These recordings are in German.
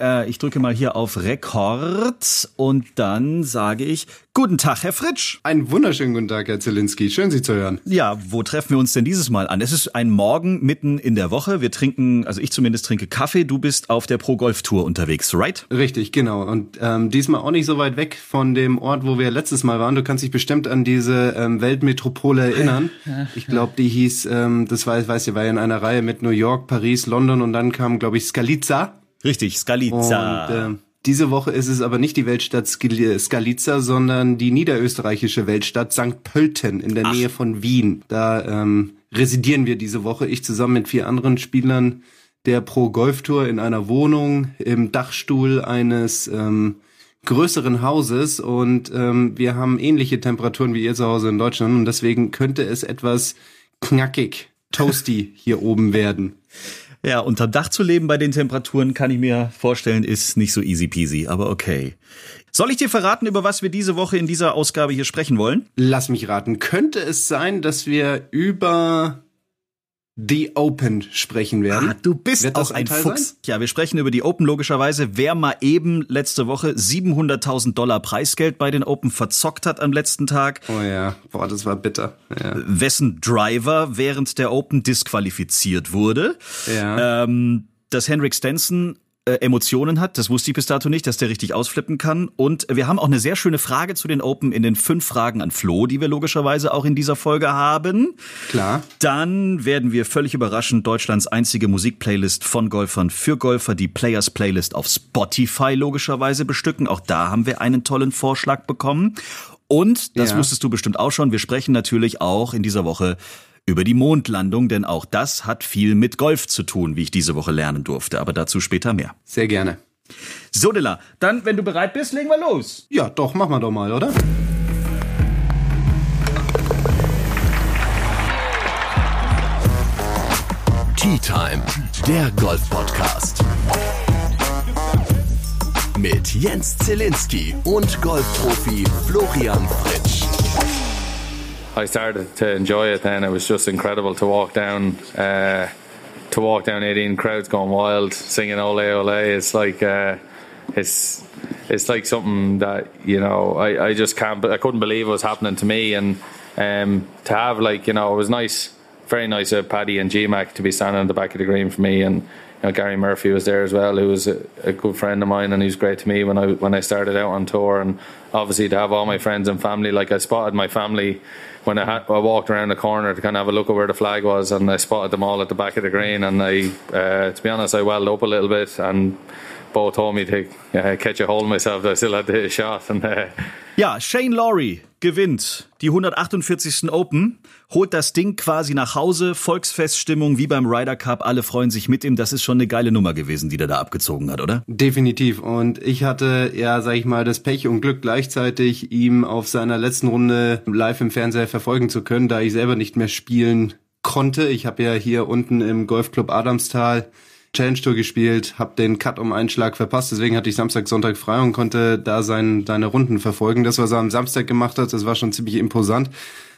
Äh, ich drücke mal hier auf Rekord und dann sage ich Guten Tag, Herr Fritsch. Einen wunderschönen guten Tag, Herr Zielinski. Schön, Sie zu hören. Ja, wo treffen wir uns denn dieses Mal an? Es ist ein Morgen mitten in der Woche. Wir trinken, also ich zumindest trinke Kaffee. Du bist auf der Pro Golf Tour unterwegs, right? Richtig, genau. Und ähm, diesmal auch nicht so weit weg von dem Ort, wo wir letztes Mal waren. Du kannst dich bestimmt an diese ähm, Weltmetropole erinnern. Ich glaube, die hieß, ähm, das weiß, weiß ich, war ja in einer Reihe mit New York, Paris, London und dann kam, glaube ich, Skalica. Richtig, Skalica. Und, äh, diese Woche ist es aber nicht die Weltstadt Skalica, sondern die niederösterreichische Weltstadt St. Pölten in der Ach. Nähe von Wien. Da ähm, residieren wir diese Woche, ich zusammen mit vier anderen Spielern der Pro Golf Tour in einer Wohnung im Dachstuhl eines ähm, größeren Hauses und ähm, wir haben ähnliche Temperaturen wie ihr zu Hause in Deutschland und deswegen könnte es etwas knackig, toasty hier oben werden. Ja, unterm Dach zu leben bei den Temperaturen kann ich mir vorstellen, ist nicht so easy peasy, aber okay. Soll ich dir verraten, über was wir diese Woche in dieser Ausgabe hier sprechen wollen? Lass mich raten. Könnte es sein, dass wir über The Open sprechen werden. Ah, du bist Wird auch ein, ein Fuchs. Sein? Ja, wir sprechen über die Open logischerweise. Wer mal eben letzte Woche 700.000 Dollar Preisgeld bei den Open verzockt hat am letzten Tag. Oh ja, boah, das war bitter. Ja. Wessen Driver während der Open disqualifiziert wurde. Ja. Ähm, dass Henrik Stenson äh, Emotionen hat. Das wusste ich bis dato nicht, dass der richtig ausflippen kann. Und wir haben auch eine sehr schöne Frage zu den Open in den fünf Fragen an Flo, die wir logischerweise auch in dieser Folge haben. Klar. Dann werden wir völlig überraschend Deutschlands einzige Musikplaylist von Golfern für Golfer, die Players Playlist auf Spotify logischerweise bestücken. Auch da haben wir einen tollen Vorschlag bekommen. Und, das ja. wusstest du bestimmt auch schon, wir sprechen natürlich auch in dieser Woche über die Mondlandung, denn auch das hat viel mit Golf zu tun, wie ich diese Woche lernen durfte, aber dazu später mehr. Sehr gerne. So, Dilla, dann, wenn du bereit bist, legen wir los. Ja, doch, machen wir doch mal, oder? Tea Time, der Golf-Podcast. Mit Jens Zielinski und Golfprofi Florian Fritsch. I started to enjoy it then. It was just incredible to walk down, uh, to walk down 18 crowds going wild, singing "Ole Ole." It's like uh, it's it's like something that you know I, I just can't I couldn't believe it was happening to me and um, to have like you know it was nice, very nice of Paddy and GMAC to be standing at the back of the green for me and. You know, Gary Murphy was there as well, who was a, a good friend of mine, and he was great to me when I when I started out on tour. And obviously to have all my friends and family, like I spotted my family when I, I walked around the corner to kind of have a look at where the flag was, and I spotted them all at the back of the green. And I, uh, to be honest, I welled up a little bit, and Bo told me to uh, catch a hold of myself. I still had the shot, and uh, Ja, Shane Lowry gewinnt die 148. Open, holt das Ding quasi nach Hause, Volksfeststimmung wie beim Ryder Cup, alle freuen sich mit ihm. Das ist schon eine geile Nummer gewesen, die der da abgezogen hat, oder? Definitiv. Und ich hatte ja, sag ich mal, das Pech und Glück gleichzeitig, ihm auf seiner letzten Runde live im Fernseher verfolgen zu können, da ich selber nicht mehr spielen konnte. Ich habe ja hier unten im Golfclub Adamstal Challenge Tour gespielt, habe den Cut um einen Schlag verpasst, deswegen hatte ich Samstag, Sonntag frei und konnte da sein, seine Runden verfolgen. Das, was er am Samstag gemacht hat, das war schon ziemlich imposant.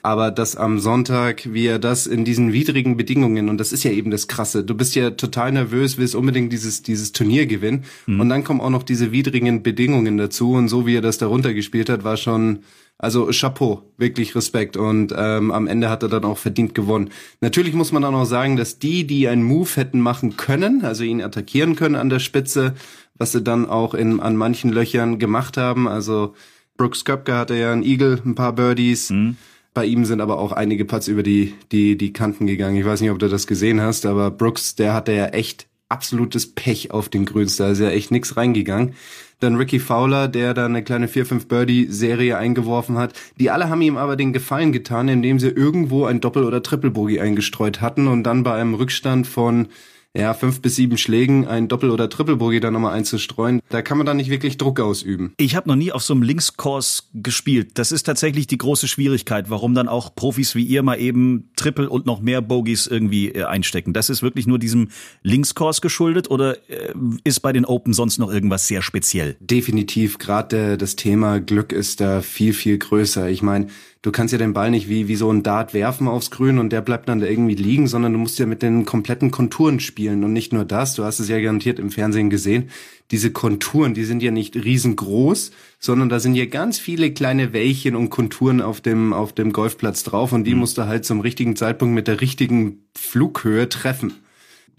Aber das am Sonntag, wie er das in diesen widrigen Bedingungen, und das ist ja eben das Krasse, du bist ja total nervös, willst unbedingt dieses, dieses Turnier gewinnen. Mhm. Und dann kommen auch noch diese widrigen Bedingungen dazu. Und so wie er das darunter gespielt hat, war schon, also Chapeau, wirklich Respekt. Und ähm, am Ende hat er dann auch verdient gewonnen. Natürlich muss man dann auch sagen, dass die, die einen Move hätten machen können, also ihn attackieren können an der Spitze, was sie dann auch in, an manchen Löchern gemacht haben. Also Brooks Köpke hatte ja einen Eagle, ein paar Birdies. Mhm. Bei ihm sind aber auch einige Putts über die, die, die Kanten gegangen. Ich weiß nicht, ob du das gesehen hast, aber Brooks, der hatte ja echt absolutes Pech auf den Grüns. Da ist ja echt nix reingegangen. Dann Ricky Fowler, der da eine kleine 4-5 Birdie-Serie eingeworfen hat. Die alle haben ihm aber den Gefallen getan, indem sie irgendwo ein Doppel- oder Triple-Bogey eingestreut hatten und dann bei einem Rückstand von ja, fünf bis sieben Schlägen ein Doppel- oder Triple-Bogey dann nochmal einzustreuen, da kann man dann nicht wirklich Druck ausüben. Ich habe noch nie auf so einem Linkskurs gespielt. Das ist tatsächlich die große Schwierigkeit, warum dann auch Profis wie ihr mal eben Triple und noch mehr Bogies irgendwie äh, einstecken. Das ist wirklich nur diesem Linkskurs geschuldet oder äh, ist bei den Open sonst noch irgendwas sehr speziell? Definitiv, gerade das Thema Glück ist da viel, viel größer. Ich meine, du kannst ja den Ball nicht wie, wie so ein Dart werfen aufs Grün und der bleibt dann da irgendwie liegen, sondern du musst ja mit den kompletten Konturen spielen. Und nicht nur das, du hast es ja garantiert im Fernsehen gesehen, diese Konturen, die sind ja nicht riesengroß, sondern da sind ja ganz viele kleine Wellchen und Konturen auf dem, auf dem Golfplatz drauf und die mhm. musst du halt zum richtigen Zeitpunkt mit der richtigen Flughöhe treffen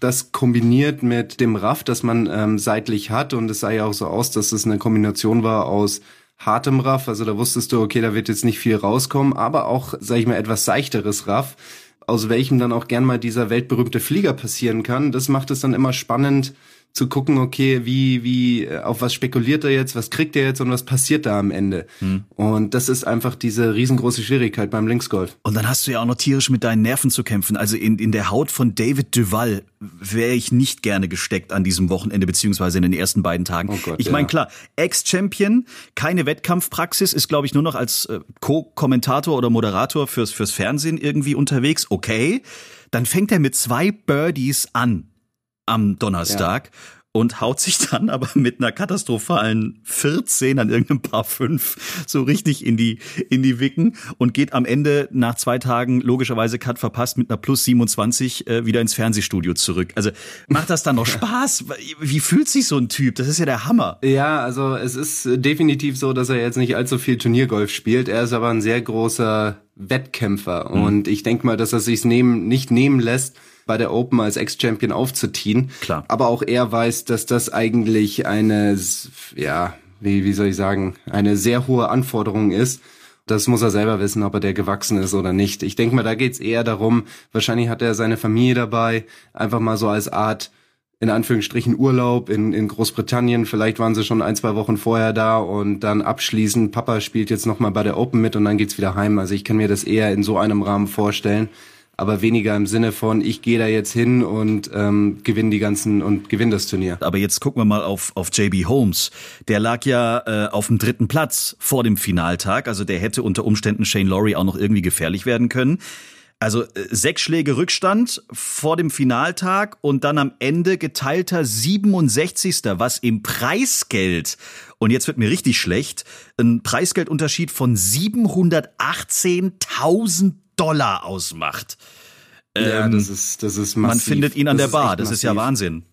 das kombiniert mit dem Raff, das man ähm, seitlich hat und es sah ja auch so aus, dass es eine Kombination war aus hartem Raff, also da wusstest du, okay, da wird jetzt nicht viel rauskommen, aber auch, sag ich mal, etwas seichteres Raff, aus welchem dann auch gern mal dieser weltberühmte Flieger passieren kann. Das macht es dann immer spannend, zu gucken, okay, wie, wie, äh, auf was spekuliert er jetzt, was kriegt er jetzt und was passiert da am Ende. Hm. Und das ist einfach diese riesengroße Schwierigkeit beim Linksgolf. Und dann hast du ja auch noch tierisch mit deinen Nerven zu kämpfen. Also in, in der Haut von David Duval wäre ich nicht gerne gesteckt an diesem Wochenende, beziehungsweise in den ersten beiden Tagen. Oh Gott, ich meine, ja. klar, Ex-Champion, keine Wettkampfpraxis, ist, glaube ich, nur noch als äh, Co-Kommentator oder Moderator fürs, fürs Fernsehen irgendwie unterwegs. Okay. Dann fängt er mit zwei Birdies an am Donnerstag. Ja. Und haut sich dann aber mit einer katastrophalen 14 an irgendeinem Paar 5 so richtig in die, in die Wicken und geht am Ende nach zwei Tagen logischerweise Cut verpasst mit einer Plus 27 äh, wieder ins Fernsehstudio zurück. Also macht das dann noch Spaß? Wie fühlt sich so ein Typ? Das ist ja der Hammer. Ja, also es ist definitiv so, dass er jetzt nicht allzu viel Turniergolf spielt. Er ist aber ein sehr großer Wettkämpfer mhm. und ich denke mal, dass er sich's nehmen, nicht nehmen lässt, bei der Open als Ex-Champion aufzuziehen. Klar. Aber auch er weiß, dass das eigentlich eine, ja, wie, wie soll ich sagen, eine sehr hohe Anforderung ist. Das muss er selber wissen, ob er der gewachsen ist oder nicht. Ich denke mal, da geht's eher darum, wahrscheinlich hat er seine Familie dabei, einfach mal so als Art, in Anführungsstrichen Urlaub in, in Großbritannien. Vielleicht waren sie schon ein, zwei Wochen vorher da und dann abschließend, Papa spielt jetzt nochmal bei der Open mit und dann geht's wieder heim. Also ich kann mir das eher in so einem Rahmen vorstellen aber weniger im Sinne von, ich gehe da jetzt hin und ähm, gewinne die ganzen und gewinne das Turnier. Aber jetzt gucken wir mal auf, auf JB Holmes. Der lag ja äh, auf dem dritten Platz vor dem Finaltag, also der hätte unter Umständen Shane Laurie auch noch irgendwie gefährlich werden können. Also äh, sechs Schläge Rückstand vor dem Finaltag und dann am Ende geteilter 67. Was im Preisgeld, und jetzt wird mir richtig schlecht, ein Preisgeldunterschied von 718.000 Dollar ausmacht. Ja, ähm, das ist, das ist massiv. Man findet ihn an das der Bar, das ist ja Wahnsinn.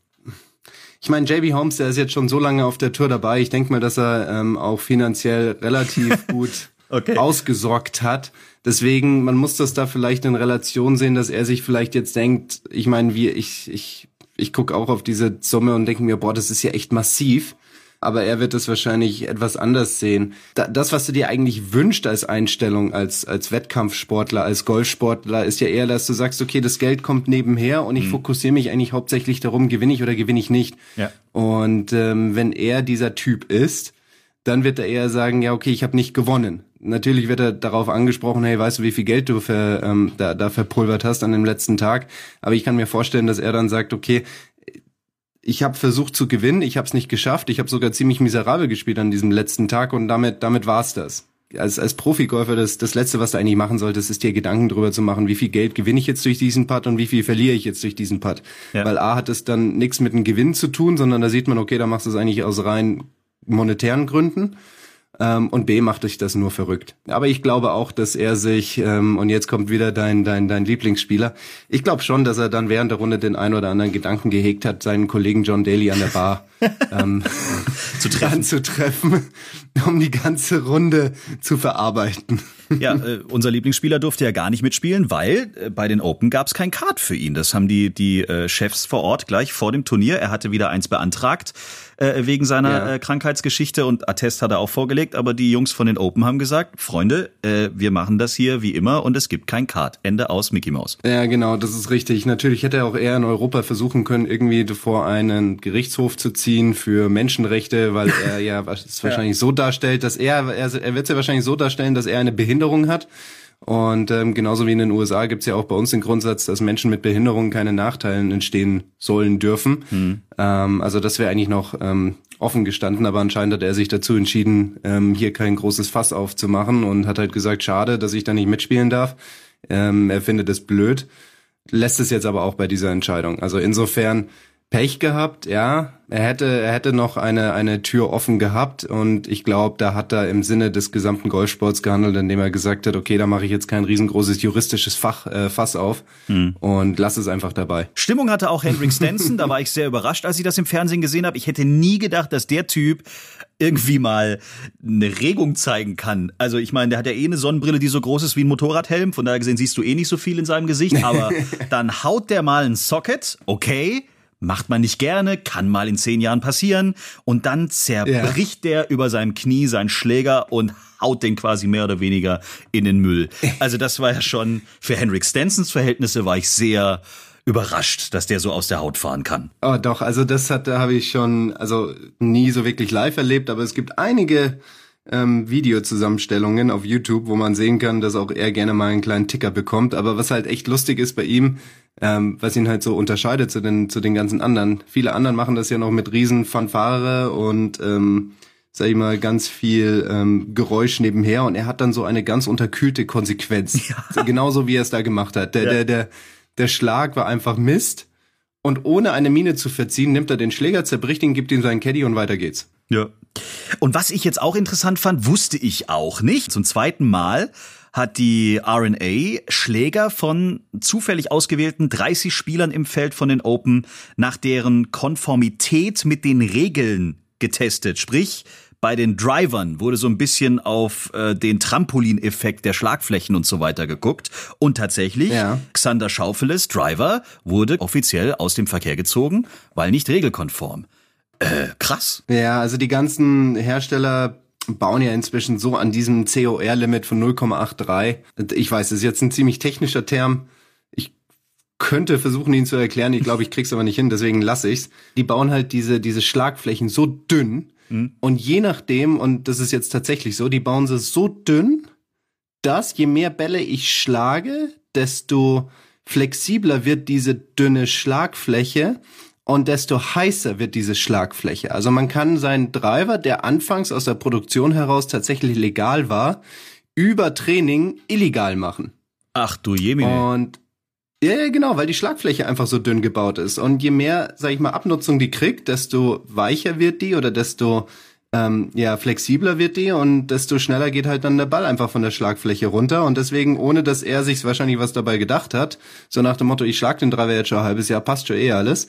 Ich meine, JB Holmes, der ist jetzt schon so lange auf der Tour dabei. Ich denke mal, dass er ähm, auch finanziell relativ gut okay. ausgesorgt hat. Deswegen, man muss das da vielleicht in Relation sehen, dass er sich vielleicht jetzt denkt, ich meine, wie ich, ich, ich gucke auch auf diese Summe und denke mir, boah, das ist ja echt massiv aber er wird es wahrscheinlich etwas anders sehen. das, was du dir eigentlich wünscht als Einstellung, als, als Wettkampfsportler, als Golfsportler, ist ja eher, dass du sagst, okay, das Geld kommt nebenher und ich mhm. fokussiere mich eigentlich hauptsächlich darum, gewinne ich oder gewinne ich nicht. Ja. Und ähm, wenn er dieser Typ ist, dann wird er eher sagen, ja, okay, ich habe nicht gewonnen. Natürlich wird er darauf angesprochen, hey, weißt du, wie viel Geld du für, ähm, da, da verpulvert hast an dem letzten Tag? Aber ich kann mir vorstellen, dass er dann sagt, okay, ich habe versucht zu gewinnen, ich habe es nicht geschafft, ich habe sogar ziemlich miserabel gespielt an diesem letzten Tag und damit damit war's das. Als als Profigolfer das das letzte, was du eigentlich machen solltest, ist dir Gedanken drüber zu machen, wie viel Geld gewinne ich jetzt durch diesen Putt und wie viel verliere ich jetzt durch diesen Putt. Ja. Weil A hat es dann nichts mit dem Gewinn zu tun, sondern da sieht man, okay, da machst du es eigentlich aus rein monetären Gründen. Ähm, und B macht dich das nur verrückt. Aber ich glaube auch, dass er sich, ähm, und jetzt kommt wieder dein, dein, dein Lieblingsspieler, ich glaube schon, dass er dann während der Runde den ein oder anderen Gedanken gehegt hat, seinen Kollegen John Daly an der Bar ähm, zu treffen. zu treffen, um die ganze Runde zu verarbeiten. Ja, äh, unser Lieblingsspieler durfte ja gar nicht mitspielen, weil äh, bei den Open gab es kein Card für ihn. Das haben die, die äh, Chefs vor Ort gleich vor dem Turnier. Er hatte wieder eins beantragt äh, wegen seiner ja. äh, Krankheitsgeschichte und Attest hat er auch vorgelegt, aber die Jungs von den Open haben gesagt, Freunde, äh, wir machen das hier wie immer und es gibt kein Card. Ende aus Mickey Mouse. Ja, genau, das ist richtig. Natürlich hätte er auch eher in Europa versuchen können, irgendwie vor einen Gerichtshof zu ziehen für Menschenrechte, weil er ja es wahrscheinlich ja. so darstellt, dass er, er, er wird es ja wahrscheinlich so darstellen, dass er eine Behinderung hat. Und ähm, genauso wie in den USA gibt's ja auch bei uns den Grundsatz, dass Menschen mit Behinderungen keine Nachteilen entstehen sollen dürfen. Mhm. Ähm, also das wäre eigentlich noch ähm, offen gestanden, aber anscheinend hat er sich dazu entschieden, ähm, hier kein großes Fass aufzumachen und hat halt gesagt, schade, dass ich da nicht mitspielen darf. Ähm, er findet es blöd, lässt es jetzt aber auch bei dieser Entscheidung. Also insofern Pech gehabt, ja. Er hätte, er hätte noch eine, eine Tür offen gehabt und ich glaube, da hat er im Sinne des gesamten Golfsports gehandelt, indem er gesagt hat, okay, da mache ich jetzt kein riesengroßes juristisches Fach, äh, Fass auf hm. und lass es einfach dabei. Stimmung hatte auch Hendrik Stenson, da war ich sehr überrascht, als ich das im Fernsehen gesehen habe. Ich hätte nie gedacht, dass der Typ irgendwie mal eine Regung zeigen kann. Also ich meine, der hat ja eh eine Sonnenbrille, die so groß ist wie ein Motorradhelm, von daher gesehen siehst du eh nicht so viel in seinem Gesicht, aber dann haut der mal ein Socket, okay, Macht man nicht gerne, kann mal in zehn Jahren passieren. Und dann zerbricht ja. der über seinem Knie seinen Schläger und haut den quasi mehr oder weniger in den Müll. Also das war ja schon, für Henrik Stensons Verhältnisse war ich sehr überrascht, dass der so aus der Haut fahren kann. Oh doch, also das hat, da habe ich schon, also nie so wirklich live erlebt, aber es gibt einige ähm, Videozusammenstellungen auf YouTube, wo man sehen kann, dass auch er gerne mal einen kleinen Ticker bekommt. Aber was halt echt lustig ist bei ihm, ähm, was ihn halt so unterscheidet zu den, zu den ganzen anderen. Viele anderen machen das ja noch mit riesen Fanfare und ähm, sag ich mal, ganz viel ähm, Geräusch nebenher und er hat dann so eine ganz unterkühlte Konsequenz. Ja. Genauso wie er es da gemacht hat. Der, ja. der, der, der Schlag war einfach Mist und ohne eine Mine zu verziehen, nimmt er den Schläger, zerbricht ihn, gibt ihm seinen Caddy und weiter geht's. Ja. Und was ich jetzt auch interessant fand, wusste ich auch nicht. Zum zweiten Mal hat die RNA Schläger von zufällig ausgewählten 30 Spielern im Feld von den Open nach deren Konformität mit den Regeln getestet. Sprich, bei den Drivern wurde so ein bisschen auf äh, den Trampolineffekt der Schlagflächen und so weiter geguckt. Und tatsächlich, ja. Xander Schaufeles Driver wurde offiziell aus dem Verkehr gezogen, weil nicht regelkonform. Äh, krass. Ja, also die ganzen Hersteller bauen ja inzwischen so an diesem COR-Limit von 0,83. Ich weiß, das ist jetzt ein ziemlich technischer Term. Ich könnte versuchen, ihn zu erklären. Ich glaube, ich krieg's aber nicht hin, deswegen lasse ich's. Die bauen halt diese, diese Schlagflächen so dünn. Mhm. Und je nachdem, und das ist jetzt tatsächlich so, die bauen sie so dünn, dass je mehr Bälle ich schlage, desto flexibler wird diese dünne Schlagfläche und desto heißer wird diese Schlagfläche. Also man kann seinen Driver, der anfangs aus der Produktion heraus tatsächlich legal war, über Training illegal machen. Ach du Jemine. Und ja, genau, weil die Schlagfläche einfach so dünn gebaut ist. Und je mehr, sag ich mal, Abnutzung die kriegt, desto weicher wird die oder desto ähm, ja, flexibler wird die und desto schneller geht halt dann der Ball einfach von der Schlagfläche runter. Und deswegen, ohne dass er sich wahrscheinlich was dabei gedacht hat, so nach dem Motto, ich schlag den Driver jetzt schon ein halbes Jahr, passt schon eh alles,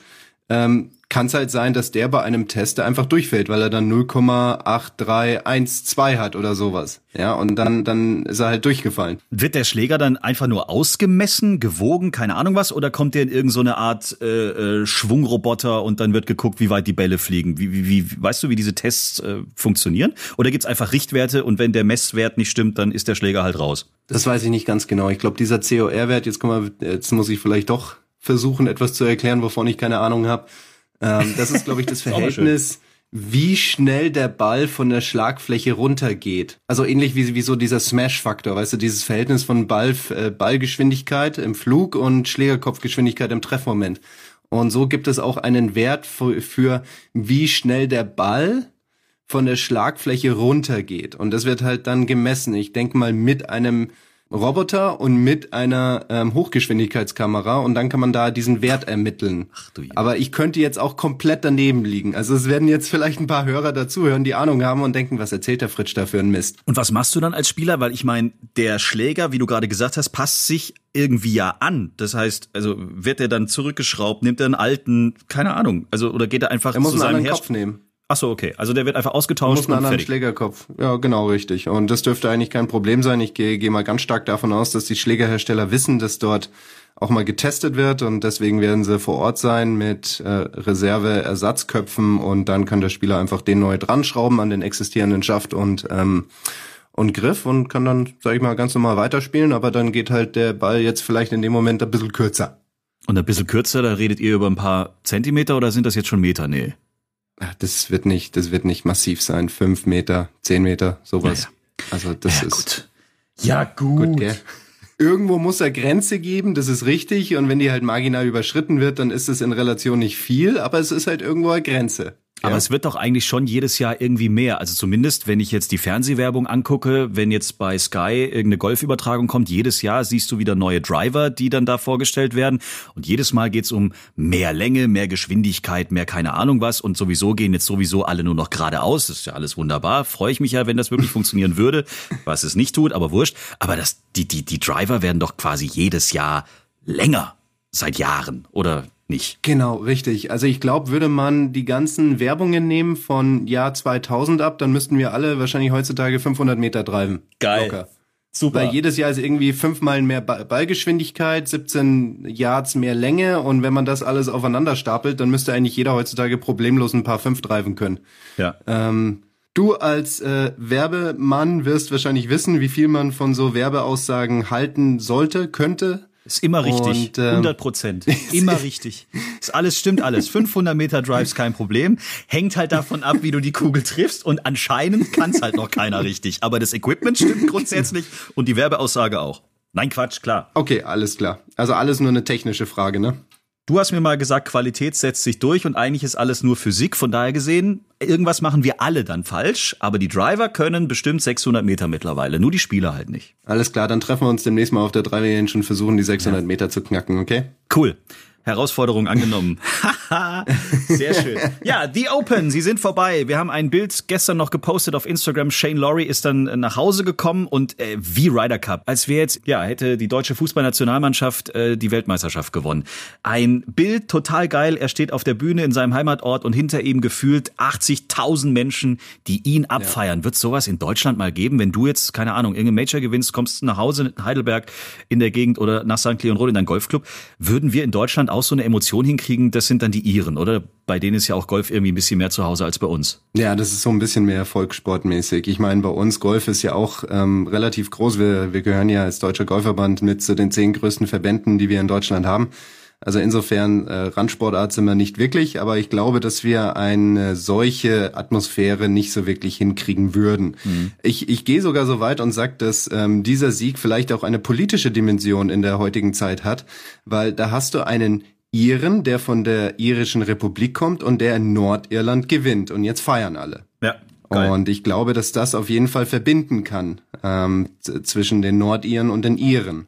ähm, kann es halt sein, dass der bei einem Test einfach durchfällt, weil er dann 0,8312 hat oder sowas. Ja, und dann, dann ist er halt durchgefallen. Wird der Schläger dann einfach nur ausgemessen, gewogen, keine Ahnung was, oder kommt der in irgendeine so Art äh, äh, Schwungroboter und dann wird geguckt, wie weit die Bälle fliegen? Wie, wie, wie weißt du, wie diese Tests äh, funktionieren? Oder gibt's einfach Richtwerte und wenn der Messwert nicht stimmt, dann ist der Schläger halt raus? Das weiß ich nicht ganz genau. Ich glaube, dieser COR-Wert, jetzt guck mal, jetzt muss ich vielleicht doch versuchen, etwas zu erklären, wovon ich keine Ahnung habe. Ähm, das ist, glaube ich, das Verhältnis, wie schnell der Ball von der Schlagfläche runtergeht. Also ähnlich wie, wie so dieser Smash-Faktor, weißt du, dieses Verhältnis von Ball, äh, Ballgeschwindigkeit im Flug und Schlägerkopfgeschwindigkeit im Treffmoment. Und so gibt es auch einen Wert für, für wie schnell der Ball von der Schlagfläche runtergeht. Und das wird halt dann gemessen. Ich denke mal mit einem Roboter und mit einer ähm, Hochgeschwindigkeitskamera und dann kann man da diesen Wert ermitteln. Ach, du Aber ich könnte jetzt auch komplett daneben liegen. Also es werden jetzt vielleicht ein paar Hörer dazuhören, die Ahnung haben und denken, was erzählt der Fritsch da für ein Mist. Und was machst du dann als Spieler? Weil ich meine, der Schläger, wie du gerade gesagt hast, passt sich irgendwie ja an. Das heißt, also wird er dann zurückgeschraubt, nimmt er einen alten, keine Ahnung, also oder geht er einfach er muss zu seinem einen Kopf nehmen. Ach so, okay. Also der wird einfach ausgetauscht. Muss einen anderen fertig. Schlägerkopf. Ja, genau, richtig. Und das dürfte eigentlich kein Problem sein. Ich gehe geh mal ganz stark davon aus, dass die Schlägerhersteller wissen, dass dort auch mal getestet wird und deswegen werden sie vor Ort sein mit äh, Reserve-Ersatzköpfen und dann kann der Spieler einfach den neu dran schrauben an den existierenden Schaft und ähm, und Griff und kann dann, sag ich mal, ganz normal weiterspielen, aber dann geht halt der Ball jetzt vielleicht in dem Moment ein bisschen kürzer. Und ein bisschen kürzer, da redet ihr über ein paar Zentimeter oder sind das jetzt schon Meter? Nee. Das wird nicht, das wird nicht massiv sein. Fünf Meter, zehn Meter, sowas. Ja, ja. Also das ja, ist. Gut. Ja, gut. gut gell? Irgendwo muss er Grenze geben, das ist richtig. Und wenn die halt marginal überschritten wird, dann ist es in Relation nicht viel, aber es ist halt irgendwo eine Grenze. Aber es wird doch eigentlich schon jedes Jahr irgendwie mehr. Also zumindest, wenn ich jetzt die Fernsehwerbung angucke, wenn jetzt bei Sky irgendeine Golfübertragung kommt, jedes Jahr siehst du wieder neue Driver, die dann da vorgestellt werden. Und jedes Mal geht's um mehr Länge, mehr Geschwindigkeit, mehr keine Ahnung was. Und sowieso gehen jetzt sowieso alle nur noch geradeaus. Das ist ja alles wunderbar. Freue ich mich ja, wenn das wirklich funktionieren würde, was es nicht tut, aber wurscht. Aber das, die, die, die Driver werden doch quasi jedes Jahr länger. Seit Jahren. Oder nicht. Genau, richtig. Also ich glaube, würde man die ganzen Werbungen nehmen von Jahr 2000 ab, dann müssten wir alle wahrscheinlich heutzutage 500 Meter treiben. Geil. Locker. Super. Weil jedes Jahr ist irgendwie fünfmal mehr Ballgeschwindigkeit, 17 Yards mehr Länge und wenn man das alles aufeinander stapelt, dann müsste eigentlich jeder heutzutage problemlos ein paar fünf treiben können. Ja. Ähm, du als äh, Werbemann wirst wahrscheinlich wissen, wie viel man von so Werbeaussagen halten sollte, könnte. Ist immer richtig. Und, ähm, 100 Prozent. Immer richtig. Ist alles stimmt alles. 500 Meter Drives kein Problem. Hängt halt davon ab, wie du die Kugel triffst. Und anscheinend kann es halt noch keiner richtig. Aber das Equipment stimmt grundsätzlich und die Werbeaussage auch. Nein, Quatsch, klar. Okay, alles klar. Also alles nur eine technische Frage, ne? Du hast mir mal gesagt, Qualität setzt sich durch und eigentlich ist alles nur Physik. Von daher gesehen, irgendwas machen wir alle dann falsch. Aber die Driver können bestimmt 600 Meter mittlerweile. Nur die Spieler halt nicht. Alles klar, dann treffen wir uns demnächst mal auf der Driver Range und versuchen die 600 ja. Meter zu knacken, okay? Cool. Herausforderung angenommen. Sehr schön. Ja, The Open, sie sind vorbei. Wir haben ein Bild gestern noch gepostet auf Instagram. Shane Laurie ist dann nach Hause gekommen und äh, wie Ryder Cup, als wäre jetzt, ja, hätte die deutsche Fußballnationalmannschaft äh, die Weltmeisterschaft gewonnen. Ein Bild total geil. Er steht auf der Bühne in seinem Heimatort und hinter ihm gefühlt 80.000 Menschen, die ihn abfeiern. Ja. Wird sowas in Deutschland mal geben, wenn du jetzt, keine Ahnung, irgendein Major gewinnst, kommst nach Hause in Heidelberg in der Gegend oder nach St. Leon Roth in deinen Golfclub, würden wir in Deutschland auch so eine Emotion hinkriegen, das sind dann die Iren, oder? Bei denen ist ja auch Golf irgendwie ein bisschen mehr zu Hause als bei uns. Ja, das ist so ein bisschen mehr Volkssportmäßig. Ich meine, bei uns Golf ist ja auch ähm, relativ groß. Wir, wir gehören ja als Deutscher Golfverband mit zu den zehn größten Verbänden, die wir in Deutschland haben. Also insofern äh, Randsportart sind wir nicht wirklich, aber ich glaube, dass wir eine solche Atmosphäre nicht so wirklich hinkriegen würden. Mhm. Ich, ich gehe sogar so weit und sage, dass ähm, dieser Sieg vielleicht auch eine politische Dimension in der heutigen Zeit hat, weil da hast du einen Iren, der von der irischen Republik kommt und der in Nordirland gewinnt. Und jetzt feiern alle. Ja. Geil. Und ich glaube, dass das auf jeden Fall verbinden kann ähm, zwischen den Nordiren und den Iren.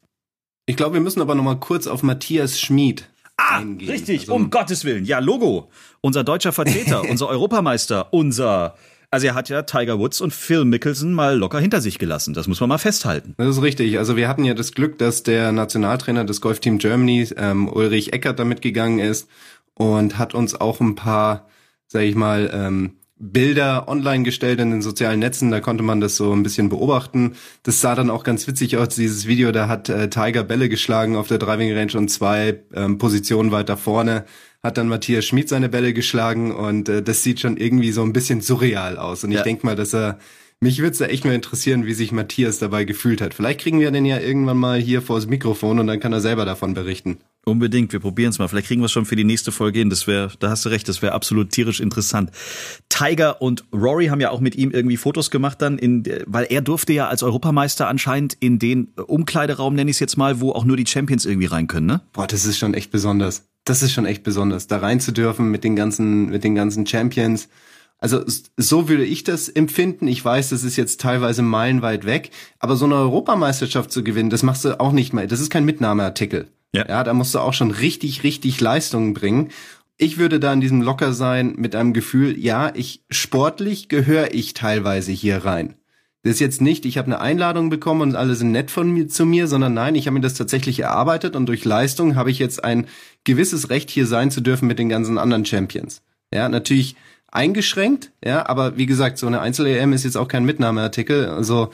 Ich glaube, wir müssen aber noch mal kurz auf Matthias Schmid ah, eingehen. Richtig, also, um Gottes Willen. Ja, Logo. Unser deutscher Vertreter, unser Europameister, unser also er hat ja Tiger Woods und Phil Mickelson mal locker hinter sich gelassen. Das muss man mal festhalten. Das ist richtig. Also wir hatten ja das Glück, dass der Nationaltrainer des Golfteam Germany, ähm, Ulrich Eckert, damit gegangen ist und hat uns auch ein paar, sag ich mal, ähm, Bilder online gestellt in den sozialen Netzen, da konnte man das so ein bisschen beobachten. Das sah dann auch ganz witzig aus, dieses Video, da hat äh, Tiger Bälle geschlagen auf der Driving Range und zwei ähm, Positionen weiter vorne hat dann Matthias Schmid seine Bälle geschlagen und äh, das sieht schon irgendwie so ein bisschen surreal aus. Und ich ja. denke mal, dass er mich würde es da echt mal interessieren, wie sich Matthias dabei gefühlt hat. Vielleicht kriegen wir den ja irgendwann mal hier vor das Mikrofon und dann kann er selber davon berichten. Unbedingt, wir probieren es mal. Vielleicht kriegen wir es schon für die nächste Folge hin. Das wäre, da hast du recht, das wäre absolut tierisch interessant. Tiger und Rory haben ja auch mit ihm irgendwie Fotos gemacht dann, in, weil er durfte ja als Europameister anscheinend in den Umkleideraum, nenne ich es jetzt mal, wo auch nur die Champions irgendwie rein können, ne? Boah, das ist schon echt besonders das ist schon echt besonders, da rein zu dürfen mit den ganzen, mit den ganzen Champions. Also so würde ich das empfinden. Ich weiß, das ist jetzt teilweise meilenweit weg, aber so eine Europameisterschaft zu gewinnen, das machst du auch nicht mehr. Das ist kein Mitnahmeartikel. Ja. ja, da musst du auch schon richtig, richtig Leistungen bringen. Ich würde da in diesem Locker sein mit einem Gefühl, ja, ich sportlich gehöre ich teilweise hier rein. Das ist jetzt nicht, ich habe eine Einladung bekommen und alle sind nett von mir zu mir, sondern nein, ich habe mir das tatsächlich erarbeitet und durch Leistung habe ich jetzt ein gewisses Recht hier sein zu dürfen mit den ganzen anderen Champions. Ja, natürlich eingeschränkt, ja, aber wie gesagt, so eine Einzel-EM ist jetzt auch kein Mitnahmeartikel, also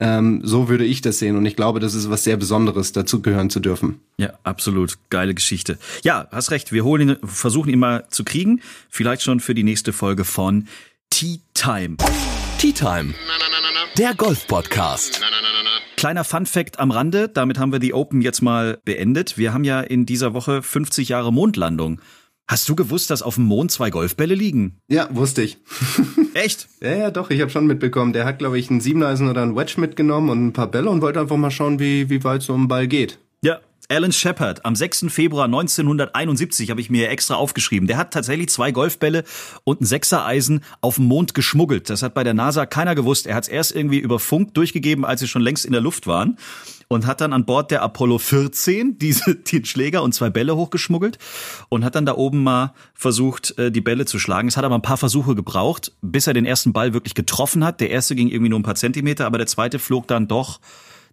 ähm, so würde ich das sehen und ich glaube, das ist was sehr Besonderes, dazugehören zu dürfen. Ja, absolut. Geile Geschichte. Ja, hast recht. Wir holen ihn, versuchen ihn mal zu kriegen. Vielleicht schon für die nächste Folge von Tea Time. Tea Time der Golf-Podcast. Kleiner Fun-Fact am Rande, damit haben wir die Open jetzt mal beendet. Wir haben ja in dieser Woche 50 Jahre Mondlandung. Hast du gewusst, dass auf dem Mond zwei Golfbälle liegen? Ja, wusste ich. Echt? Ja, ja, doch, ich habe schon mitbekommen. Der hat, glaube ich, einen Siebeneisen oder einen Wedge mitgenommen und ein paar Bälle und wollte einfach mal schauen, wie, wie weit so ein Ball geht. Ja, Alan Shepard am 6. Februar 1971 habe ich mir extra aufgeschrieben. Der hat tatsächlich zwei Golfbälle und ein Sechsereisen auf dem Mond geschmuggelt. Das hat bei der NASA keiner gewusst. Er hat es erst irgendwie über Funk durchgegeben, als sie schon längst in der Luft waren und hat dann an Bord der Apollo 14 diese den Schläger und zwei Bälle hochgeschmuggelt und hat dann da oben mal versucht äh, die Bälle zu schlagen. Es hat aber ein paar Versuche gebraucht, bis er den ersten Ball wirklich getroffen hat. Der erste ging irgendwie nur ein paar Zentimeter, aber der zweite flog dann doch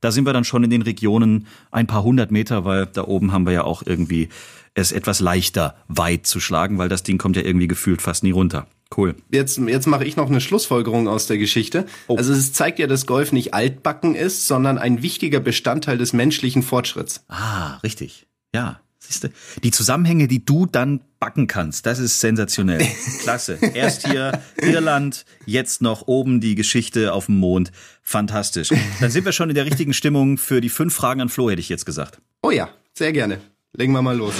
da sind wir dann schon in den Regionen ein paar hundert Meter, weil da oben haben wir ja auch irgendwie es etwas leichter weit zu schlagen, weil das Ding kommt ja irgendwie gefühlt fast nie runter. Cool. Jetzt, jetzt mache ich noch eine Schlussfolgerung aus der Geschichte. Oh. Also es zeigt ja, dass Golf nicht altbacken ist, sondern ein wichtiger Bestandteil des menschlichen Fortschritts. Ah, richtig. Ja. Siehste, die Zusammenhänge, die du dann backen kannst, das ist sensationell. Klasse. Erst hier Irland, jetzt noch oben die Geschichte auf dem Mond. Fantastisch. Dann sind wir schon in der richtigen Stimmung für die fünf Fragen an Flo, hätte ich jetzt gesagt. Oh ja, sehr gerne. Legen wir mal los.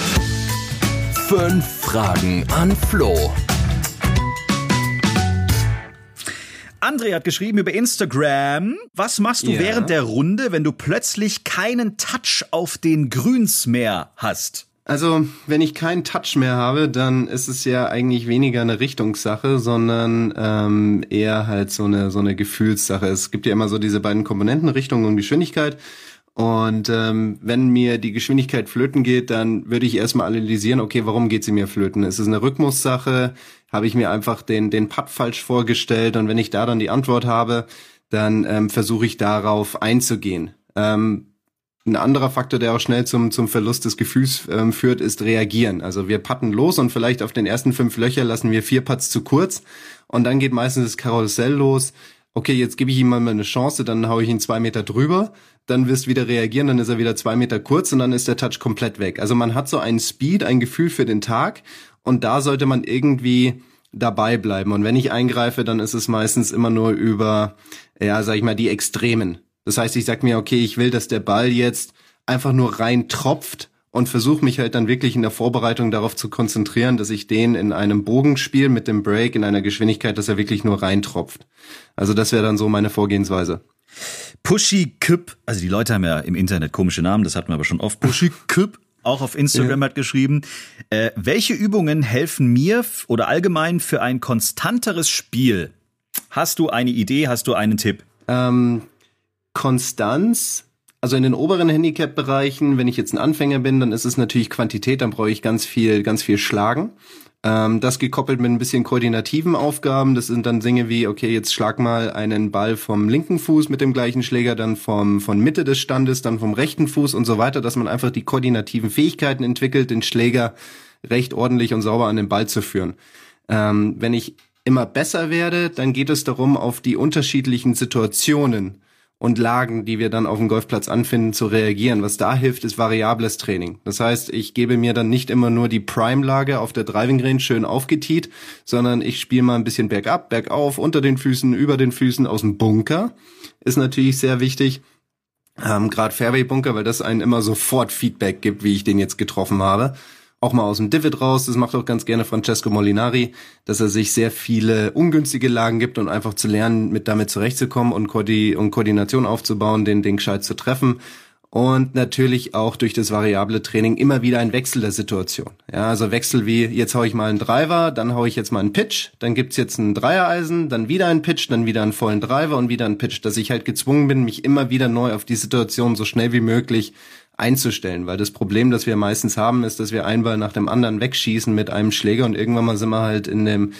Fünf Fragen an Flo. André hat geschrieben über Instagram. Was machst du ja. während der Runde, wenn du plötzlich keinen Touch auf den Grüns mehr hast? Also, wenn ich keinen Touch mehr habe, dann ist es ja eigentlich weniger eine Richtungssache, sondern ähm, eher halt so eine so eine Gefühlssache. Es gibt ja immer so diese beiden Komponenten, Richtung und Geschwindigkeit. Und ähm, wenn mir die Geschwindigkeit flöten geht, dann würde ich erstmal analysieren, okay, warum geht sie mir flöten? Ist es eine Rhythmussache? Habe ich mir einfach den, den Putt falsch vorgestellt? Und wenn ich da dann die Antwort habe, dann ähm, versuche ich darauf einzugehen. Ähm, ein anderer Faktor, der auch schnell zum, zum Verlust des Gefühls ähm, führt, ist reagieren. Also wir patten los und vielleicht auf den ersten fünf Löcher lassen wir vier Putts zu kurz und dann geht meistens das Karussell los. Okay, jetzt gebe ich ihm mal eine Chance, dann hau ich ihn zwei Meter drüber dann wirst wieder reagieren, dann ist er wieder zwei Meter kurz und dann ist der Touch komplett weg. Also man hat so einen Speed, ein Gefühl für den Tag und da sollte man irgendwie dabei bleiben. Und wenn ich eingreife, dann ist es meistens immer nur über, ja, sag ich mal, die Extremen. Das heißt, ich sag mir, okay, ich will, dass der Ball jetzt einfach nur rein tropft und versuche mich halt dann wirklich in der Vorbereitung darauf zu konzentrieren, dass ich den in einem Bogenspiel mit dem Break in einer Geschwindigkeit, dass er wirklich nur reintropft. Also das wäre dann so meine Vorgehensweise. Pushy Küpp, also die Leute haben ja im Internet komische Namen, das hatten wir aber schon oft. Pushy Küpp auch auf Instagram ja. hat geschrieben, äh, welche Übungen helfen mir oder allgemein für ein konstanteres Spiel? Hast du eine Idee, hast du einen Tipp? Ähm, Konstanz, also in den oberen Handicap-Bereichen, wenn ich jetzt ein Anfänger bin, dann ist es natürlich Quantität, dann brauche ich ganz viel, ganz viel Schlagen. Ähm, das gekoppelt mit ein bisschen koordinativen Aufgaben. Das sind dann Dinge wie, okay, jetzt schlag mal einen Ball vom linken Fuß mit dem gleichen Schläger, dann vom, von Mitte des Standes, dann vom rechten Fuß und so weiter, dass man einfach die koordinativen Fähigkeiten entwickelt, den Schläger recht ordentlich und sauber an den Ball zu führen. Ähm, wenn ich immer besser werde, dann geht es darum, auf die unterschiedlichen Situationen und Lagen, die wir dann auf dem Golfplatz anfinden, zu reagieren. Was da hilft, ist variables Training. Das heißt, ich gebe mir dann nicht immer nur die Prime-Lage auf der Driving Range schön aufgetiet, sondern ich spiele mal ein bisschen bergab, bergauf, unter den Füßen, über den Füßen, aus dem Bunker. Ist natürlich sehr wichtig. Ähm, Gerade Fairway-Bunker, weil das einen immer sofort Feedback gibt, wie ich den jetzt getroffen habe auch mal aus dem Divid raus. Das macht auch ganz gerne Francesco Molinari, dass er sich sehr viele ungünstige Lagen gibt und einfach zu lernen, mit damit zurechtzukommen und, Koordi und Koordination aufzubauen, den Ding gescheit zu treffen. Und natürlich auch durch das variable Training immer wieder ein Wechsel der Situation. Ja, also Wechsel wie, jetzt hau ich mal einen Driver, dann hau ich jetzt mal einen Pitch, dann gibt's jetzt einen Dreiereisen, dann wieder einen Pitch, dann wieder einen vollen Driver und wieder einen Pitch, dass ich halt gezwungen bin, mich immer wieder neu auf die Situation so schnell wie möglich einzustellen, weil das Problem, das wir meistens haben, ist, dass wir einen Ball nach dem anderen wegschießen mit einem Schläger und irgendwann mal sind wir halt in dem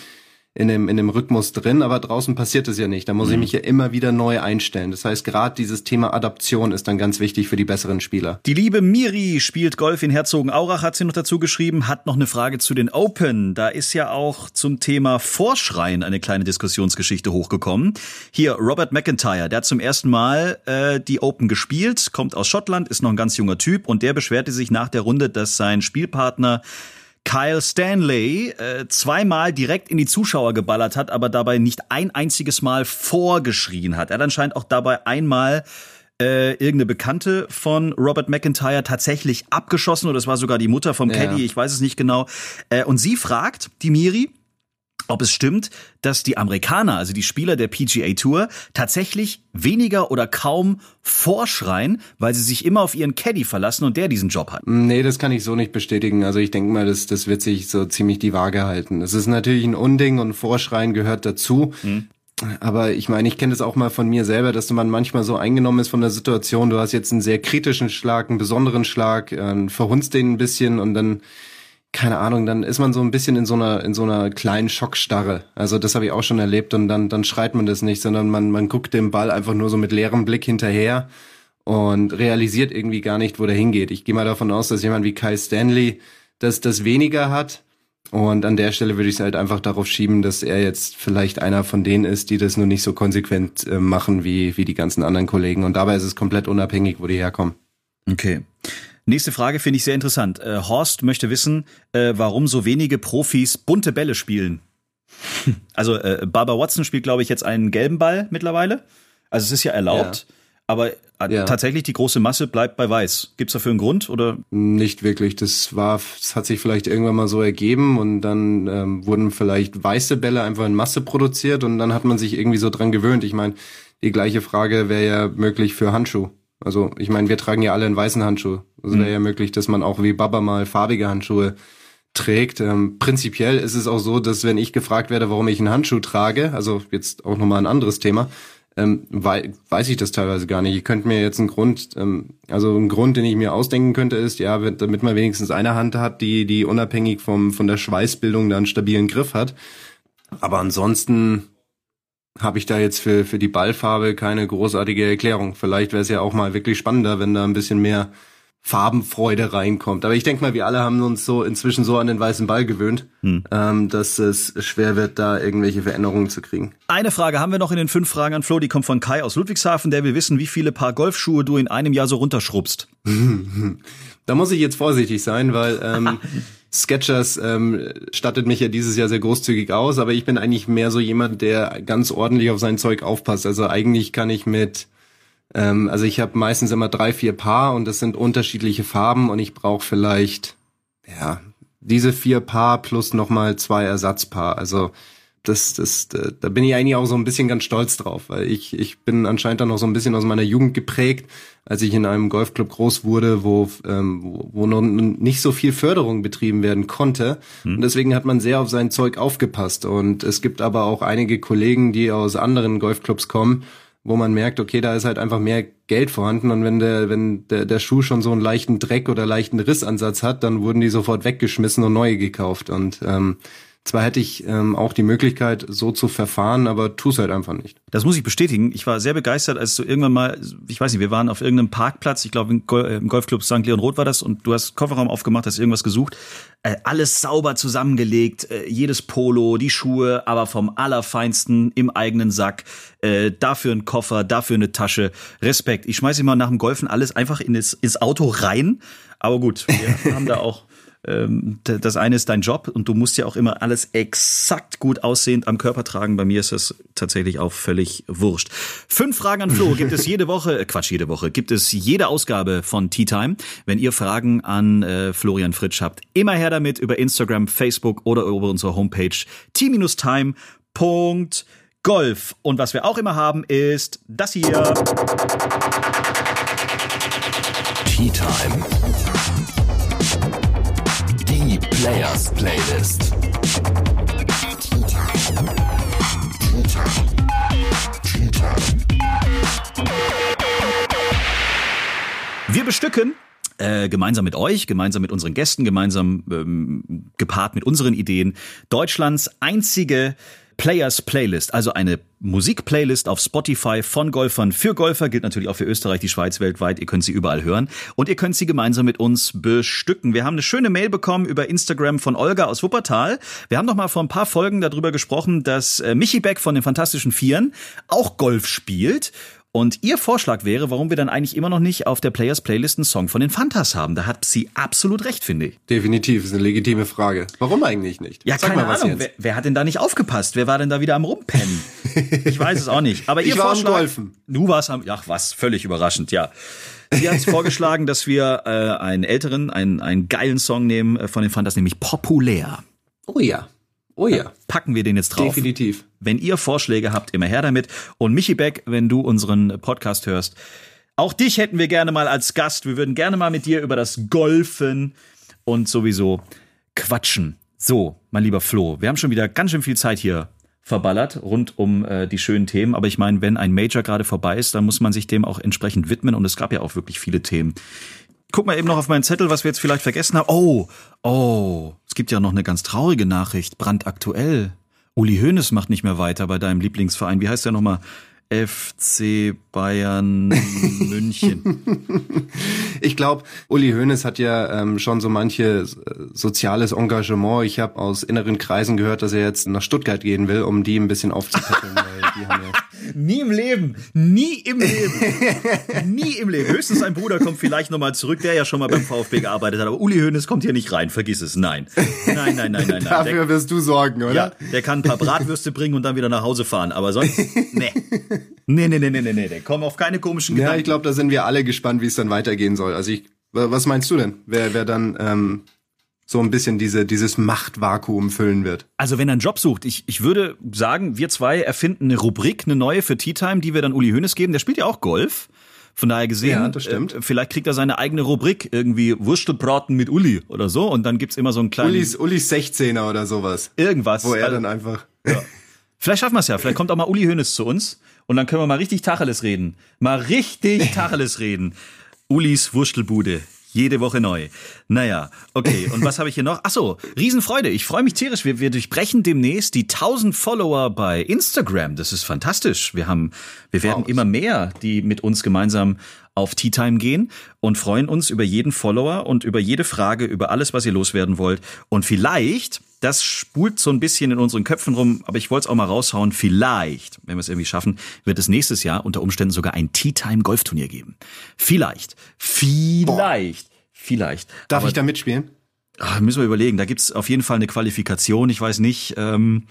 in dem, in dem Rhythmus drin, aber draußen passiert es ja nicht. Da muss mhm. ich mich ja immer wieder neu einstellen. Das heißt, gerade dieses Thema Adaption ist dann ganz wichtig für die besseren Spieler. Die liebe Miri spielt Golf in Herzogenaurach, hat sie noch dazu geschrieben, hat noch eine Frage zu den Open. Da ist ja auch zum Thema Vorschreien eine kleine Diskussionsgeschichte hochgekommen. Hier, Robert McIntyre, der hat zum ersten Mal äh, die Open gespielt, kommt aus Schottland, ist noch ein ganz junger Typ und der beschwerte sich nach der Runde, dass sein Spielpartner Kyle Stanley äh, zweimal direkt in die Zuschauer geballert hat, aber dabei nicht ein einziges Mal vorgeschrien hat. Er hat anscheinend auch dabei einmal äh, irgendeine Bekannte von Robert McIntyre tatsächlich abgeschossen oder es war sogar die Mutter vom ja. Caddy, ich weiß es nicht genau. Äh, und sie fragt, die Miri, ob es stimmt, dass die Amerikaner, also die Spieler der PGA Tour, tatsächlich weniger oder kaum vorschreien, weil sie sich immer auf ihren Caddy verlassen und der diesen Job hat. Nee, das kann ich so nicht bestätigen. Also ich denke mal, das, das wird sich so ziemlich die Waage halten. Es ist natürlich ein Unding und Vorschreien gehört dazu. Mhm. Aber ich meine, ich kenne das auch mal von mir selber, dass man manchmal so eingenommen ist von der Situation. Du hast jetzt einen sehr kritischen Schlag, einen besonderen Schlag, äh, verhunzt den ein bisschen und dann keine Ahnung, dann ist man so ein bisschen in so einer in so einer kleinen Schockstarre. Also das habe ich auch schon erlebt und dann dann schreit man das nicht, sondern man man guckt dem Ball einfach nur so mit leerem Blick hinterher und realisiert irgendwie gar nicht, wo der hingeht. Ich gehe mal davon aus, dass jemand wie Kai Stanley das das weniger hat und an der Stelle würde ich es halt einfach darauf schieben, dass er jetzt vielleicht einer von denen ist, die das nur nicht so konsequent äh, machen wie wie die ganzen anderen Kollegen und dabei ist es komplett unabhängig, wo die herkommen. Okay. Nächste Frage finde ich sehr interessant. Äh, Horst möchte wissen, äh, warum so wenige Profis bunte Bälle spielen. also äh, Barbara Watson spielt, glaube ich, jetzt einen gelben Ball mittlerweile. Also es ist ja erlaubt. Ja. Aber äh, ja. tatsächlich die große Masse bleibt bei weiß. Gibt es dafür einen Grund oder? Nicht wirklich. Das war, das hat sich vielleicht irgendwann mal so ergeben und dann ähm, wurden vielleicht weiße Bälle einfach in Masse produziert und dann hat man sich irgendwie so dran gewöhnt. Ich meine, die gleiche Frage wäre ja möglich für Handschuh. Also ich meine, wir tragen ja alle einen weißen Handschuh. Also mhm. wäre ja möglich, dass man auch wie Baba mal farbige Handschuhe trägt. Ähm, prinzipiell ist es auch so, dass wenn ich gefragt werde, warum ich einen Handschuh trage, also jetzt auch nochmal ein anderes Thema, ähm, wei weiß ich das teilweise gar nicht. Ich könnte mir jetzt einen Grund, ähm, also ein Grund, den ich mir ausdenken könnte, ist, ja, damit man wenigstens eine Hand hat, die, die unabhängig vom, von der Schweißbildung da einen stabilen Griff hat. Aber ansonsten habe ich da jetzt für, für die Ballfarbe keine großartige Erklärung. Vielleicht wäre es ja auch mal wirklich spannender, wenn da ein bisschen mehr Farbenfreude reinkommt. Aber ich denke mal, wir alle haben uns so inzwischen so an den weißen Ball gewöhnt, hm. ähm, dass es schwer wird, da irgendwelche Veränderungen zu kriegen. Eine Frage haben wir noch in den fünf Fragen an Flo, die kommt von Kai aus Ludwigshafen, der will wissen, wie viele Paar Golfschuhe du in einem Jahr so runterschrubbst. da muss ich jetzt vorsichtig sein, weil ähm, Sketchers ähm, stattet mich ja dieses Jahr sehr großzügig aus, aber ich bin eigentlich mehr so jemand, der ganz ordentlich auf sein Zeug aufpasst. Also eigentlich kann ich mit, ähm, also ich habe meistens immer drei, vier Paar und das sind unterschiedliche Farben und ich brauche vielleicht, ja, diese vier Paar plus nochmal zwei Ersatzpaar. Also das, das, da bin ich eigentlich auch so ein bisschen ganz stolz drauf, weil ich, ich bin anscheinend dann noch so ein bisschen aus meiner Jugend geprägt, als ich in einem Golfclub groß wurde, wo, ähm, wo noch nicht so viel Förderung betrieben werden konnte. Hm. Und deswegen hat man sehr auf sein Zeug aufgepasst. Und es gibt aber auch einige Kollegen, die aus anderen Golfclubs kommen, wo man merkt, okay, da ist halt einfach mehr Geld vorhanden und wenn der, wenn der, der Schuh schon so einen leichten Dreck oder leichten Rissansatz hat, dann wurden die sofort weggeschmissen und neue gekauft. Und ähm, zwar hätte ich ähm, auch die Möglichkeit, so zu verfahren, aber tu es halt einfach nicht. Das muss ich bestätigen. Ich war sehr begeistert, als du irgendwann mal, ich weiß nicht, wir waren auf irgendeinem Parkplatz, ich glaube im Golfclub St. Leon Roth war das, und du hast Kofferraum aufgemacht, hast irgendwas gesucht. Äh, alles sauber zusammengelegt, äh, jedes Polo, die Schuhe, aber vom Allerfeinsten im eigenen Sack. Äh, dafür ein Koffer, dafür eine Tasche. Respekt. Ich schmeiße immer nach dem Golfen alles einfach in das, ins Auto rein. Aber gut, wir haben da auch ähm, das eine ist dein Job und du musst ja auch immer alles exakt gut aussehend am Körper tragen. Bei mir ist das tatsächlich auch völlig wurscht. Fünf Fragen an Flo gibt es jede Woche, äh, Quatsch, jede Woche, gibt es jede Ausgabe von Tea Time. Wenn ihr Fragen an äh, Florian Fritsch habt, immer her damit über Instagram, Facebook oder über unsere Homepage t-time.golf. Und was wir auch immer haben, ist das hier. Tea Time Players Playlist. Wir bestücken äh, gemeinsam mit euch, gemeinsam mit unseren Gästen, gemeinsam ähm, gepaart mit unseren Ideen Deutschlands einzige Players Playlist, also eine Musikplaylist auf Spotify von Golfern für Golfer, gilt natürlich auch für Österreich, die Schweiz weltweit. Ihr könnt sie überall hören und ihr könnt sie gemeinsam mit uns bestücken. Wir haben eine schöne Mail bekommen über Instagram von Olga aus Wuppertal. Wir haben noch mal vor ein paar Folgen darüber gesprochen, dass äh, Michi Beck von den Fantastischen Vieren auch Golf spielt und ihr Vorschlag wäre, warum wir dann eigentlich immer noch nicht auf der Players Playlist einen Song von den Fantas haben. Da hat sie absolut recht, finde ich. Definitiv, ist eine legitime Frage. Warum eigentlich nicht? Ja, Sag keine mal, Ahnung. Wer, wer, hat denn da nicht aufgepasst? Wer war denn da wieder am Rumpennen? ich weiß es auch nicht. Aber ihr ich war Vorschlag, am Golfen. Du warst am, ach was, völlig überraschend, ja. Sie hat vorgeschlagen, dass wir äh, einen älteren, einen, einen geilen Song nehmen äh, von den Fantas, nämlich Populär. Oh ja. Oh ja. Packen wir den jetzt drauf. Definitiv. Wenn ihr Vorschläge habt, immer her damit. Und Michi Beck, wenn du unseren Podcast hörst, auch dich hätten wir gerne mal als Gast. Wir würden gerne mal mit dir über das Golfen und sowieso quatschen. So, mein lieber Flo, wir haben schon wieder ganz schön viel Zeit hier verballert rund um äh, die schönen Themen. Aber ich meine, wenn ein Major gerade vorbei ist, dann muss man sich dem auch entsprechend widmen. Und es gab ja auch wirklich viele Themen. Guck mal eben noch auf meinen Zettel, was wir jetzt vielleicht vergessen haben. Oh, oh, es gibt ja noch eine ganz traurige Nachricht, brandaktuell. Uli Hoeneß macht nicht mehr weiter bei deinem Lieblingsverein. Wie heißt der nochmal? FC Bayern München. Ich glaube, Uli Hoeneß hat ja ähm, schon so manche soziales Engagement. Ich habe aus inneren Kreisen gehört, dass er jetzt nach Stuttgart gehen will, um die ein bisschen aufzupäppeln, weil die haben ja Nie im Leben, nie im Leben, nie im Leben. Höchstens sein Bruder kommt vielleicht nochmal zurück, der ja schon mal beim VfB gearbeitet hat. Aber Uli Hoeneß kommt hier nicht rein, vergiss es. Nein, nein, nein, nein, nein. nein. Dafür der, wirst du sorgen, oder? Ja, der kann ein paar Bratwürste bringen und dann wieder nach Hause fahren. Aber sonst, nee. Nee, nee, nee, nee, nee, nee. Der kommt auf keine komischen Ja, Gedanken. ich glaube, da sind wir alle gespannt, wie es dann weitergehen soll. Also ich, was meinst du denn? Wer, wer dann ähm, so ein bisschen diese, dieses Machtvakuum füllen wird? Also wenn er einen Job sucht, ich, ich würde sagen, wir zwei erfinden eine Rubrik, eine neue für Tea Time, die wir dann Uli Hoeneß geben. Der spielt ja auch Golf. Von daher gesehen, Ja, das stimmt. Äh, vielleicht kriegt er seine eigene Rubrik, irgendwie Wurstelbraten mit Uli oder so. Und dann gibt's immer so einen kleinen Ulis, Ulis 16er oder sowas. irgendwas. Wo er Also, dann einfach. Vielleicht schaffen wir es ja. Vielleicht kommt auch mal Uli Hoeneß zu uns und dann können wir mal richtig Tacheles reden. Mal richtig Tacheles reden. Ulis Wurstelbude. Jede Woche neu. Naja, okay. Und was habe ich hier noch? Ach so, Riesenfreude. Ich freue mich tierisch. Wir, wir durchbrechen demnächst die 1000 Follower bei Instagram. Das ist fantastisch. Wir haben, wir werden Wow. immer mehr, die mit uns gemeinsam auf Tea Time gehen und freuen uns über jeden Follower und über jede Frage, über alles, was ihr loswerden wollt. Und vielleicht, das spult so ein bisschen in unseren Köpfen rum, aber ich wollte es auch mal raushauen, vielleicht, wenn wir es irgendwie schaffen, wird es nächstes Jahr unter Umständen sogar ein Tea Time Golfturnier geben. Vielleicht, vielleicht, vielleicht. Darf aber, ich da mitspielen? Ah, müssen wir überlegen, da gibt's auf jeden Fall eine Qualifikation. Ich weiß nicht, ähm,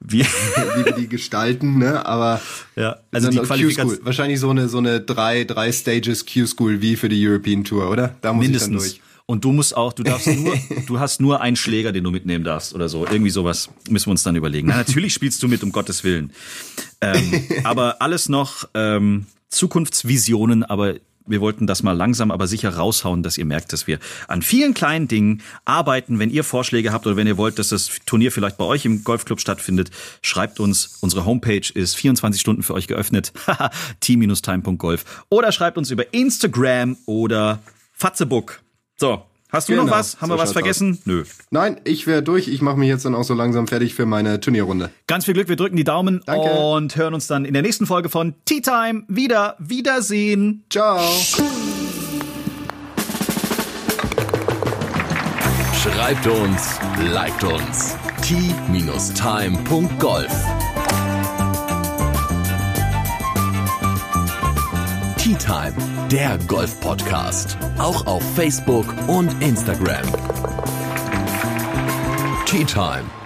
wie, Wie wir die gestalten, ne? Aber ja, also die Qualifikation. Wahrscheinlich so eine, so eine drei, drei Stages Q-School wie für die European Tour, oder? Da muss ich dann Mindestens. durch. Und du musst auch, du darfst nur, du hast nur einen Schläger, den du mitnehmen darfst oder so. Irgendwie sowas müssen wir uns dann überlegen. Na, natürlich spielst du mit, um Gottes Willen. Ähm, aber alles noch ähm, Zukunftsvisionen, aber wir wollten das mal langsam, aber sicher raushauen, dass ihr merkt, dass wir an vielen kleinen Dingen arbeiten. Wenn ihr Vorschläge habt oder wenn ihr wollt, dass das Turnier vielleicht bei euch im Golfclub stattfindet, schreibt uns. Unsere Homepage ist 24 Stunden für euch geöffnet. t-time.golf. Oder schreibt uns über Instagram oder Fatzebook. So, hast du noch Genau, was? Haben so wir was vergessen? Nö. Nein, ich wäre durch. Ich mache mich jetzt dann auch so langsam fertig für meine Turnierrunde. Ganz viel Glück, wir drücken die Daumen Danke. und hören uns dann in der nächsten Folge von Tea Time wieder. Wiedersehen. Ciao. Schreibt uns, liked uns. t-time.golf Tea Time, der Golf-Podcast. Auch auf Facebook und Instagram. Tea Time.